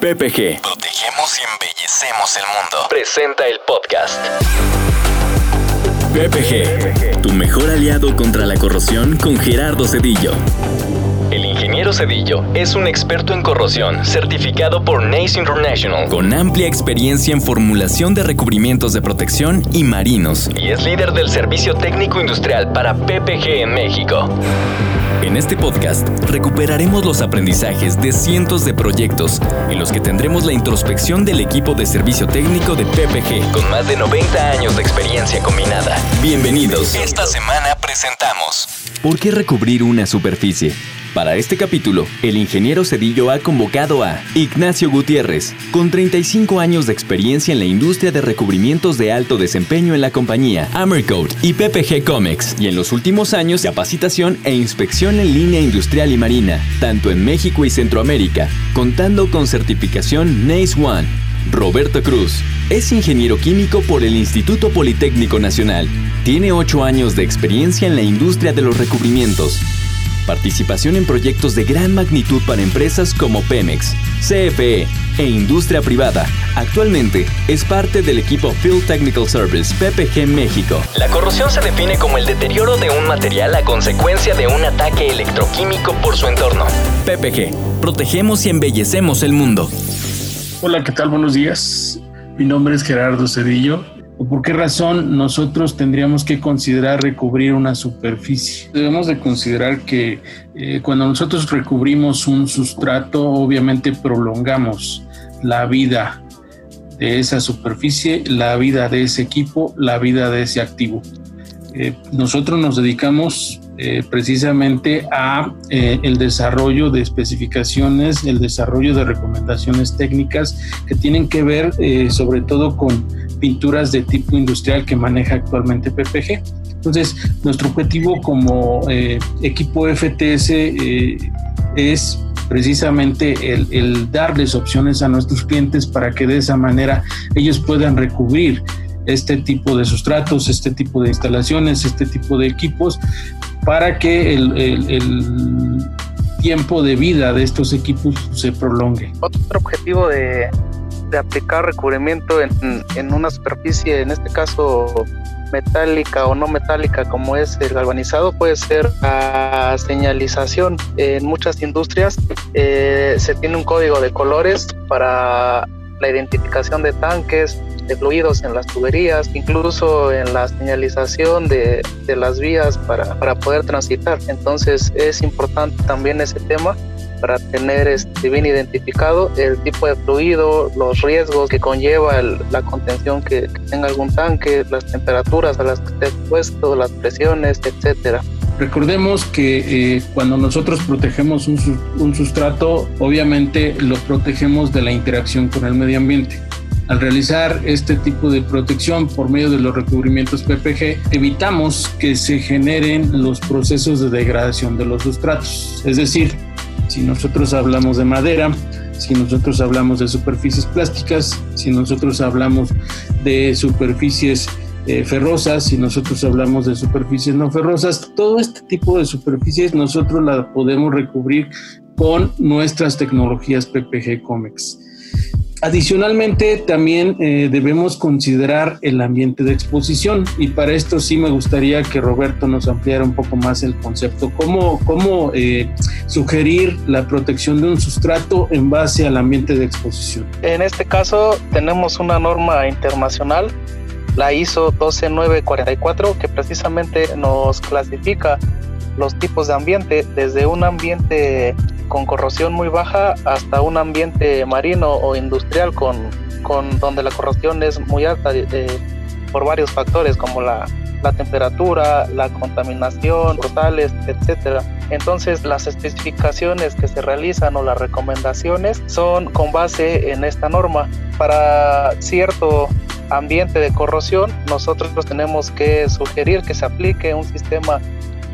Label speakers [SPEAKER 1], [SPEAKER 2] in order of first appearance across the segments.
[SPEAKER 1] PPG. Protegemos y embellecemos el mundo. Presenta el podcast. PPG, tu mejor aliado contra la corrosión con Gerardo Cedillo. El ingeniero Cedillo es un experto en corrosión, certificado por NACE International, con amplia experiencia en formulación de recubrimientos de protección y marinos, y es líder del servicio técnico industrial para PPG en México. En este podcast recuperaremos los aprendizajes de cientos de proyectos en los que tendremos la introspección del equipo de servicio técnico de PPG con más de 90 años de experiencia combinada. Bienvenidos. Esta semana presentamos ¿Por qué recubrir una superficie? Para este capítulo, el ingeniero Cedillo ha convocado a Ignacio Gutiérrez, con 35 años de experiencia en la industria de recubrimientos de alto desempeño en la compañía Amercoat y PPG Comex, y en los últimos años capacitación e inspección en línea industrial y marina, tanto en México y Centroamérica, contando con certificación NACE One. Roberto Cruz es ingeniero químico por el Instituto Politécnico Nacional. Tiene 8 años de experiencia en la industria de los recubrimientos Participación en proyectos de gran magnitud para empresas como Pemex, CFE e industria privada. Actualmente es parte del equipo Field Technical Service PPG México. La corrosión se define como el deterioro de un material a consecuencia de un ataque electroquímico por su entorno. PPG, protegemos y embellecemos el mundo.
[SPEAKER 2] Hola, ¿qué tal? Buenos días. Mi nombre es Gerardo Cedillo ¿O por qué razón nosotros tendríamos que considerar recubrir una superficie? Debemos de considerar que eh, cuando nosotros recubrimos un sustrato, obviamente prolongamos la vida de esa superficie, la vida de ese equipo, la vida de ese activo. Eh, nosotros nos dedicamos eh, precisamente a el desarrollo de especificaciones, el desarrollo de recomendaciones técnicas que tienen que ver sobre todo con pinturas de tipo industrial que maneja actualmente PPG. Entonces, nuestro objetivo como eh, equipo FTS eh, es precisamente el, darles opciones a nuestros clientes para que de esa manera ellos puedan recubrir este tipo de sustratos, este tipo de instalaciones, este tipo de equipos, para que el, tiempo de vida de estos equipos se prolongue.
[SPEAKER 3] Otro objetivo de, aplicar recubrimiento en, una superficie, en este caso metálica o no metálica como es el galvanizado, puede ser la señalización. En muchas industrias eh, se tiene un código de colores para la identificación de tanques, de fluidos en las tuberías, incluso en la señalización de, las vías para, para poder transitar. Entonces es importante también ese tema para tener este, bien identificado el tipo de fluido, los riesgos que conlleva la contención que, tenga algún tanque, las temperaturas a las que esté expuesto, las presiones, etcétera.
[SPEAKER 2] Recordemos que eh, cuando nosotros protegemos un, un sustrato, obviamente lo protegemos de la interacción con el medio ambiente. Al realizar este tipo de protección por medio de los recubrimientos PPG, evitamos que se generen los procesos de degradación de los sustratos. Es decir, si nosotros hablamos de madera, si nosotros hablamos de superficies plásticas, si nosotros hablamos de superficies eh, ferrosas, si nosotros hablamos de superficies no ferrosas, todo este tipo de superficies nosotros la podemos recubrir con nuestras tecnologías PPG Comex. Adicionalmente, también eh, debemos considerar el ambiente de exposición y para esto sí me gustaría que Roberto nos ampliara un poco más el concepto. ¿Cómo, cómo eh, sugerir la protección de un sustrato en base al ambiente de exposición?
[SPEAKER 3] En este caso tenemos una norma internacional, la ISO 12944, que precisamente nos clasifica los tipos de ambiente desde un ambiente con corrosión muy baja hasta un ambiente marino o industrial con, con donde la corrosión es muy alta por varios factores como la, la temperatura, la contaminación, portales, etcétera. Entonces, las especificaciones que se realizan o las recomendaciones son con base en esta norma. Para cierto ambiente de corrosión, nosotros tenemos que sugerir que se aplique un sistema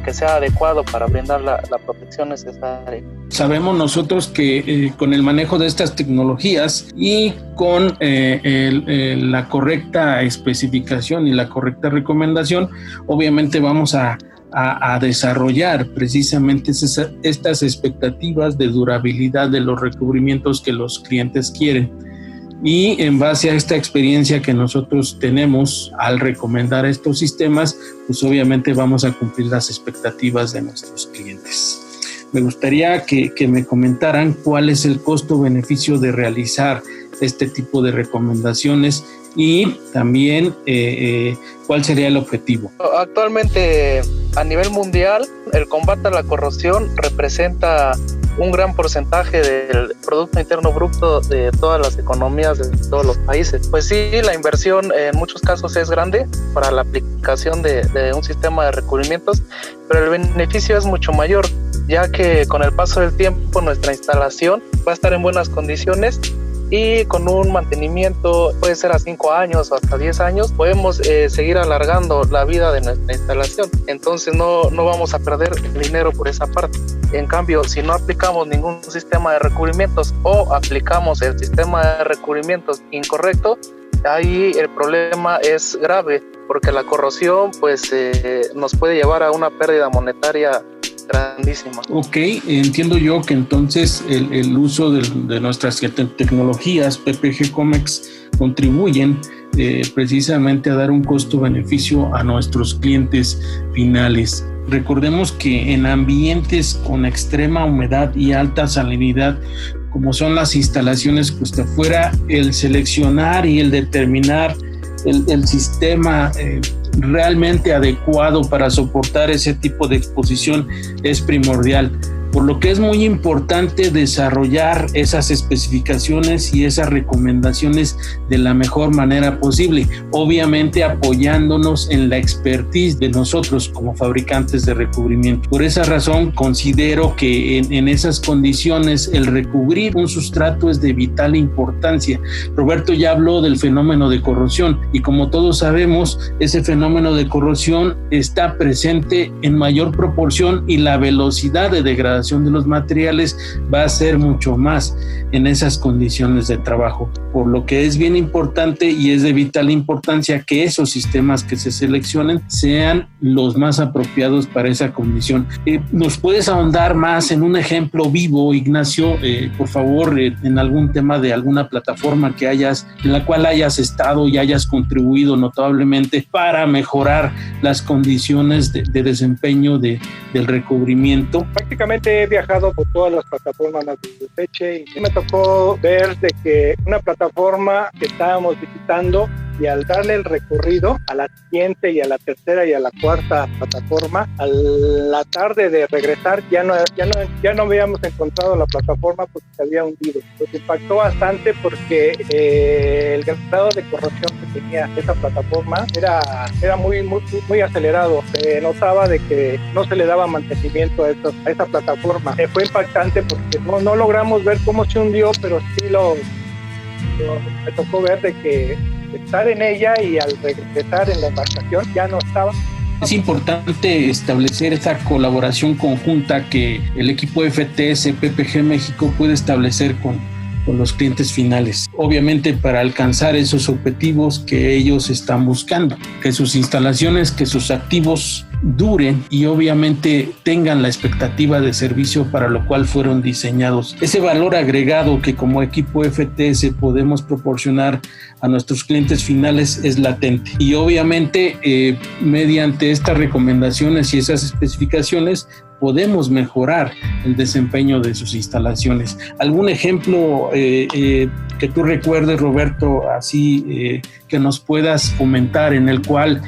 [SPEAKER 3] que sea adecuado para brindar la, protección necesaria.
[SPEAKER 2] Sabemos nosotros que eh, con el manejo de estas tecnologías y con eh, la correcta especificación y la correcta recomendación, obviamente vamos a, a, desarrollar precisamente estas expectativas de durabilidad de los recubrimientos que los clientes quieren. Y en base a esta experiencia que nosotros tenemos al recomendar estos sistemas, pues obviamente vamos a cumplir las expectativas de nuestros clientes. Me gustaría que, que me comentaran cuál es el costo-beneficio de realizar este tipo de recomendaciones y también eh, eh, cuál sería el objetivo.
[SPEAKER 3] Actualmente a nivel mundial el combate a la corrosión representa un gran porcentaje del Producto Interno Bruto de todas las economías de todos los países. Pues sí, la inversión en muchos casos es grande para la aplicación de, un sistema de recubrimientos, pero el beneficio es mucho mayor, ya que con el paso del tiempo nuestra instalación va a estar en buenas condiciones y con un mantenimiento puede ser a 5 años o hasta 10 años podemos eh, seguir alargando la vida de nuestra instalación. Entonces no, no vamos a perder dinero por esa parte. En cambio si no aplicamos ningún sistema de recubrimientos o aplicamos el sistema de recubrimientos incorrecto ahí el problema es grave porque la corrosión pues eh, nos puede llevar a una pérdida monetaria
[SPEAKER 2] Ok, entiendo yo que entonces el, uso de, nuestras tecnologías PPG Comex contribuyen eh, precisamente a dar un costo-beneficio a nuestros clientes finales. Recordemos que en ambientes con extrema humedad y alta salinidad, como son las instalaciones pues afuera, el seleccionar y el determinar el, sistema eh, realmente adecuado para soportar ese tipo de exposición es primordial por lo que es muy importante desarrollar esas especificaciones y esas recomendaciones de la mejor manera posible, obviamente apoyándonos en la expertise de nosotros como fabricantes de recubrimiento. Por esa razón considero que en, esas condiciones el recubrir un sustrato es de vital importancia. Roberto ya habló del fenómeno de corrosión y como todos sabemos, ese fenómeno de corrosión está presente en mayor proporción y la velocidad de degradación de los materiales va a ser mucho más en esas condiciones de trabajo. Por lo que es bien importante y es de vital importancia que esos sistemas que se seleccionen sean los más apropiados para esa condición. Eh, ¿Nos puedes ahondar más en un ejemplo vivo, Ignacio, eh, por favor, eh, en algún tema de alguna plataforma que hayas, en la cual hayas estado y hayas contribuido notablemente para mejorar las condiciones de, de desempeño de, del recubrimiento?
[SPEAKER 4] Prácticamente he viajado por todas las plataformas de Peche y me tocó ver de que una plataforma que estábamos visitando y al darle el recorrido a la siguiente y a la tercera y a la cuarta plataforma, a la tarde de regresar ya no, ya no, ya no habíamos encontrado la plataforma porque se había hundido. Nos impactó bastante porque eh, el grado de corrosión que tenía esa plataforma era, era muy, muy, muy acelerado. Se notaba de que no se le daba mantenimiento a, a esa plataforma. Eh, fue impactante porque no, no logramos ver cómo se hundió, pero sí lo, lo me tocó ver de que estar en ella y al regresar en la embarcación ya no estaba.
[SPEAKER 2] Es importante establecer esa colaboración conjunta que el equipo FTS PPG México puede establecer con, con los clientes finales. Obviamente para alcanzar esos objetivos que ellos están buscando, que sus instalaciones, que sus activos duren y obviamente tengan la expectativa de servicio para lo cual fueron diseñados. Ese valor agregado que como equipo FTS podemos proporcionar a nuestros clientes finales es latente. Y obviamente eh, mediante estas recomendaciones y esas especificaciones podemos mejorar el desempeño de sus instalaciones. ¿Algún ejemplo eh, eh, que tú recuerdes, Roberto, así que nos puedas comentar en el cual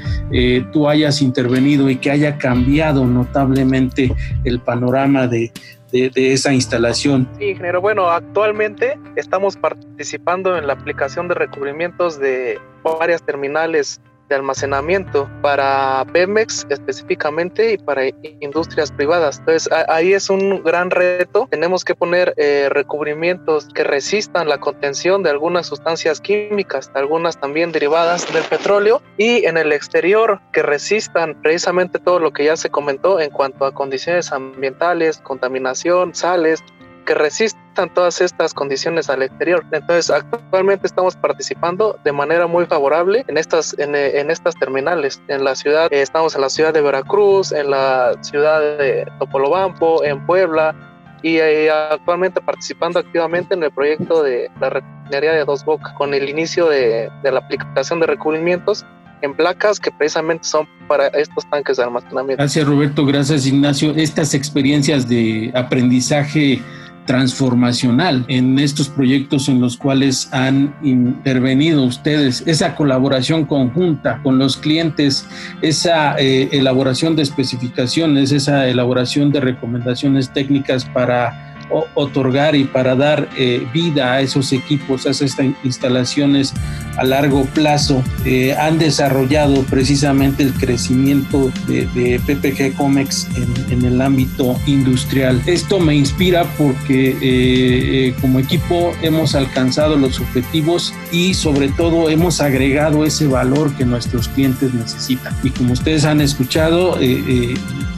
[SPEAKER 2] tú hayas intervenido y que haya cambiado notablemente el panorama de, de, esa instalación.
[SPEAKER 3] Sí, ingeniero. Bueno, actualmente estamos participando en la aplicación de recubrimientos de varias terminales de almacenamiento para Pemex específicamente y para industrias privadas. Entonces ahí es un gran reto. Tenemos que poner eh, recubrimientos que resistan la contención de algunas sustancias químicas, algunas también derivadas del petróleo y en el exterior que resistan precisamente todo lo que ya se comentó en cuanto a condiciones ambientales, contaminación, sales, que resistan todas estas condiciones al exterior. Entonces, actualmente estamos participando de manera muy favorable en estas, en, en estas terminales. En la ciudad, estamos en la ciudad de Veracruz, en la ciudad de Topolobampo, en Puebla, y eh, actualmente participando activamente en el proyecto de la refinería de Dos Bocas con el inicio de, de, la aplicación de recubrimientos en placas que precisamente son para estos tanques de almacenamiento.
[SPEAKER 2] Gracias Roberto, gracias Ignacio. Estas experiencias de aprendizaje transformacional en estos proyectos en los cuales han intervenido ustedes, esa colaboración conjunta con los clientes, esa eh, elaboración de especificaciones, esa elaboración de recomendaciones técnicas para otorgar y para dar eh, vida a esos equipos, a esas instalaciones a largo plazo, eh, han desarrollado precisamente el crecimiento de, PPG Comex en, el ámbito industrial. Esto me inspira porque eh, como equipo hemos alcanzado los objetivos y sobre todo hemos agregado ese valor que nuestros clientes necesitan. Y como ustedes han escuchado,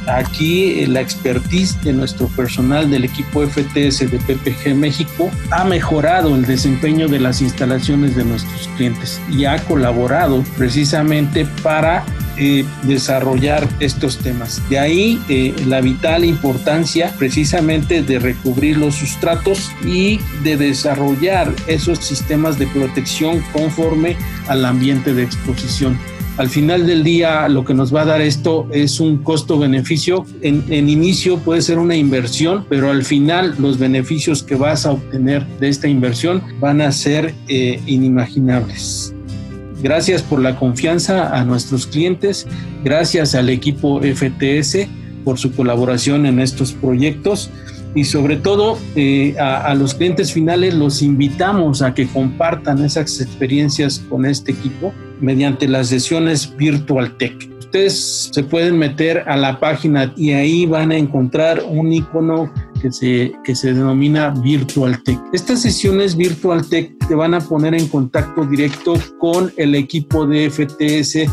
[SPEAKER 2] aquí la expertise de nuestro personal del equipo FTS de PPG México ha mejorado el desempeño de las instalaciones de nuestros clientes y ha colaborado precisamente para eh, desarrollar estos temas. De ahí eh, la vital importancia precisamente de recubrir los sustratos y de desarrollar esos sistemas de protección conforme al ambiente de exposición. Al final del día, lo que nos va a dar esto es un costo-beneficio. En, inicio puede ser una inversión, pero al final los beneficios que vas a obtener de esta inversión van a ser eh, inimaginables. Gracias por la confianza a nuestros clientes, gracias al equipo FTS por su colaboración en estos proyectos y sobre todo eh, a, los clientes finales los invitamos a que compartan esas experiencias con este equipo mediante las sesiones Virtual Tech. Ustedes se pueden meter a la página y ahí van a encontrar un icono que se, que se denomina Virtual Tech. Estas sesiones Virtual Tech te van a poner en contacto directo con el equipo de FTS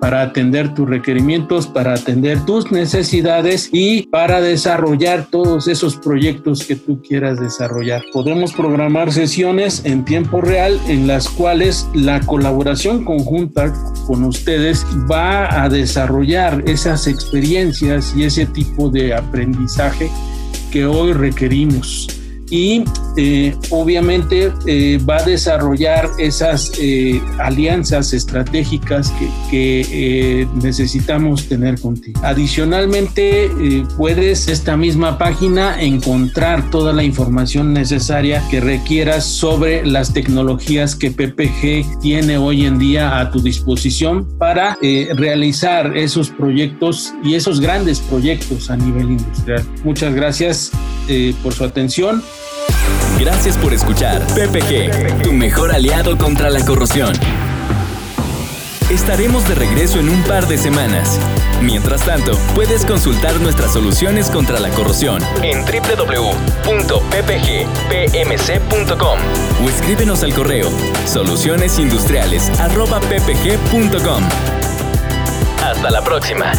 [SPEAKER 2] para atender tus requerimientos, para atender tus necesidades y para desarrollar todos esos proyectos que tú quieras desarrollar. Podemos programar sesiones en tiempo real en las cuales la colaboración conjunta con ustedes va a desarrollar esas experiencias y ese tipo de aprendizaje que hoy requerimos y eh, obviamente eh, va a desarrollar esas eh, alianzas estratégicas que, necesitamos tener contigo. Adicionalmente, puedes esta misma página encontrar toda la información necesaria que requieras sobre las tecnologías que PPG tiene hoy en día a tu disposición para realizar esos proyectos y esos grandes proyectos a nivel industrial. Muchas gracias por su atención.
[SPEAKER 1] Gracias por escuchar PPG, tu mejor aliado contra la corrosión. Estaremos de regreso en un par de semanas. Mientras tanto, puedes consultar nuestras soluciones contra la corrosión en www.ppgpmc.com o escríbenos al correo solucionesindustriales.ppg.com. Hasta la próxima.